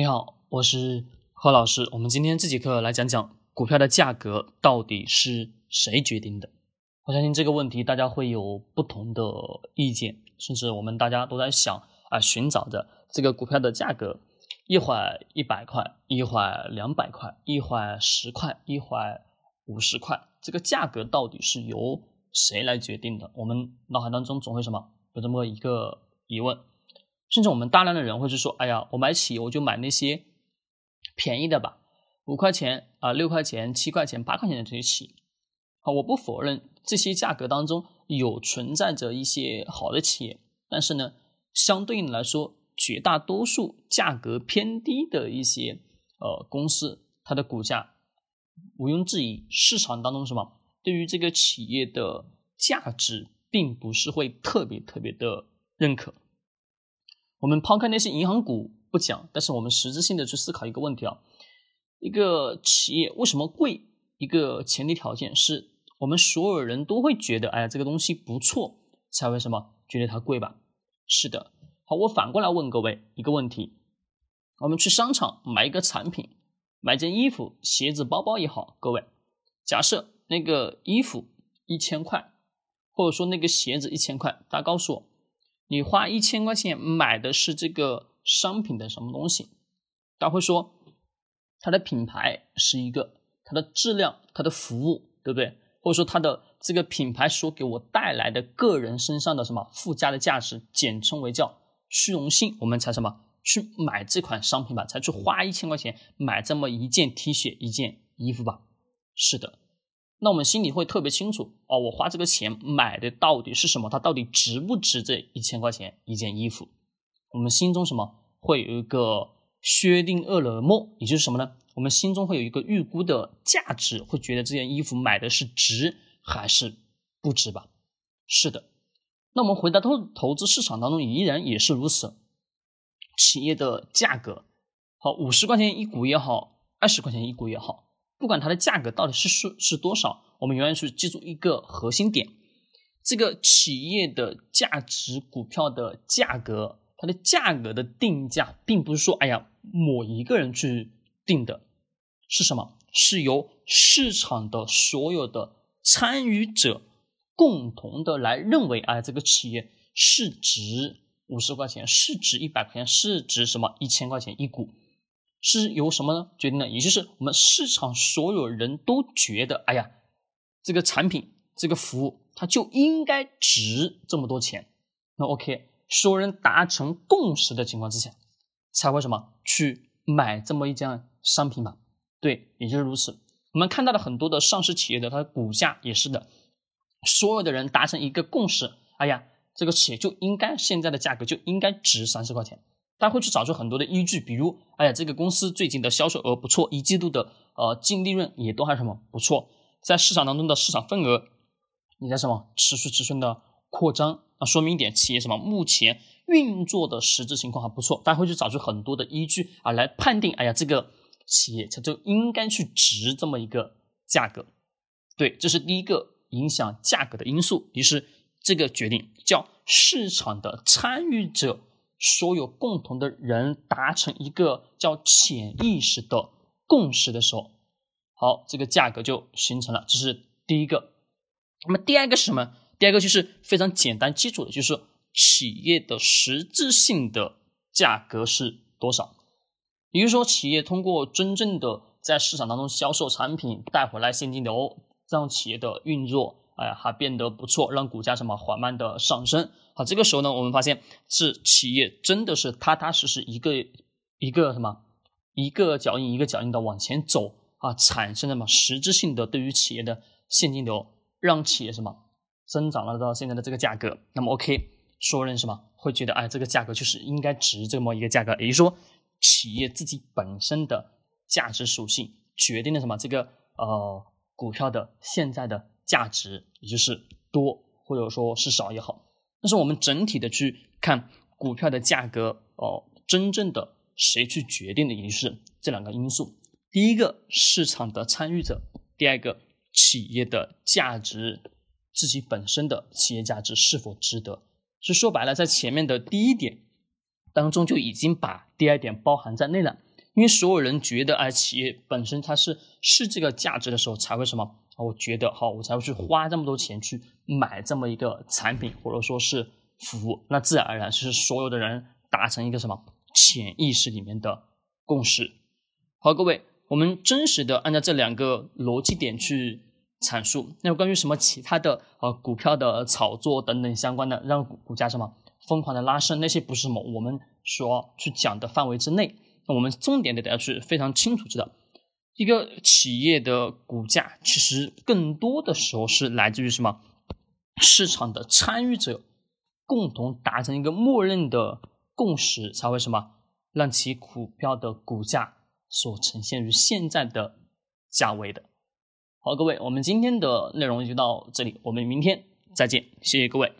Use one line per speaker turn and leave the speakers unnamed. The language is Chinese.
你好，我是何老师。我们今天这节课来讲讲股票的价格到底是谁决定的？我相信这个问题大家会有不同的意见，甚至我们大家都在想啊，寻找着这个股票的价格，一会儿一百块，一会儿两百块，一会儿十块，一会儿五十块，这个价格到底是由谁来决定的？我们脑海当中总会什么有这么一个疑问。甚至我们大量的人会是说，哎呀，我买企业我就买那些便宜的吧，五块钱啊，六块钱、七块钱、八块钱的这些企业。好，我不否认这些价格当中有存在着一些好的企业，但是呢，相对应来说，绝大多数价格偏低的一些呃公司，它的股价毋庸置疑，市场当中什么对于这个企业的价值，并不是会特别特别的认可。我们抛开那些银行股不讲，但是我们实质性的去思考一个问题啊，一个企业为什么贵？一个前提条件是我们所有人都会觉得，哎呀，这个东西不错，才会什么觉得它贵吧？是的。好，我反过来问各位一个问题：我们去商场买一个产品，买件衣服、鞋子、包包也好，各位，假设那个衣服一千块，或者说那个鞋子一千块，大家告诉我。你花一千块钱买的是这个商品的什么东西？他会说，它的品牌是一个，它的质量，它的服务，对不对？或者说它的这个品牌所给我带来的个人身上的什么附加的价值，简称为叫虚荣心，我们才什么去买这款商品吧，才去花一千块钱买这么一件 T 恤、一件衣服吧？是的。那我们心里会特别清楚哦，我花这个钱买的到底是什么？它到底值不值这一千块钱一件衣服？我们心中什么会有一个薛定谔的梦，也就是什么呢？我们心中会有一个预估的价值，会觉得这件衣服买的是值还是不值吧？是的。那我们回到投投资市场当中，依然也是如此。企业的价格，好，五十块钱一股也好，二十块钱一股也好。不管它的价格到底是是是多少，我们永远是记住一个核心点：这个企业的价值股票的价格，它的价格的定价，并不是说哎呀某一个人去定的，是什么？是由市场的所有的参与者共同的来认为，哎，这个企业是值五十块钱，是值一百块钱，是值什么一千块钱一股。是由什么呢决定的？也就是我们市场所有人都觉得，哎呀，这个产品、这个服务，它就应该值这么多钱。那 OK，所有人达成共识的情况之下，才会什么去买这么一件商品吧？对，也就是如此。我们看到了很多的上市企业的它的股价也是的，所有的人达成一个共识，哎呀，这个企业就应该现在的价格就应该值三十块钱。他会去找出很多的依据，比如，哎呀，这个公司最近的销售额不错，一季度的呃净利润也都还什么不错，在市场当中的市场份额你在什么持续持续的扩张啊，说明一点，企业什么目前运作的实质情况还不错，他会去找出很多的依据啊来判定，哎呀，这个企业它就应该去值这么一个价格，对，这是第一个影响价格的因素，于是这个决定叫市场的参与者。所有共同的人达成一个叫潜意识的共识的时候，好，这个价格就形成了。这是第一个。那么第二个是什么？第二个就是非常简单基础的，就是企业的实质性的价格是多少。也就是说，企业通过真正的在市场当中销售产品，带回来现金流，让企业的运作。哎，还变得不错，让股价什么缓慢的上升。好，这个时候呢，我们发现是企业真的是踏踏实实一个一个什么一个脚印一个脚印的往前走啊，产生什么实质性的对于企业的现金流，让企业什么增长了到现在的这个价格。那么 OK，所有人什么会觉得哎，这个价格就是应该值这么一个价格，也就是说，企业自己本身的价值属性决定了什么这个呃股票的现在的。价值也就是多或者说是少也好，但是我们整体的去看股票的价格哦，真正的谁去决定的，也就是这两个因素：第一个市场的参与者，第二个企业的价值自己本身的企业价值是否值得。就说白了，在前面的第一点当中就已经把第二点包含在内了。因为所有人觉得，哎，企业本身它是是这个价值的时候，才会什么？我觉得好，我才会去花这么多钱去买这么一个产品，或者说是服务。那自然而然就是所有的人达成一个什么潜意识里面的共识。好，各位，我们真实的按照这两个逻辑点去阐述。那关于什么其他的呃股票的炒作等等相关的，让股股价什么疯狂的拉升，那些不是什么我们所去讲的范围之内。我们重点得大家去非常清楚知道，一个企业的股价其实更多的时候是来自于什么市场的参与者共同达成一个默认的共识，才会什么让其股票的股价。所呈现于现在的价位的，好，各位，我们今天的内容就到这里，我们明天再见，谢谢各位。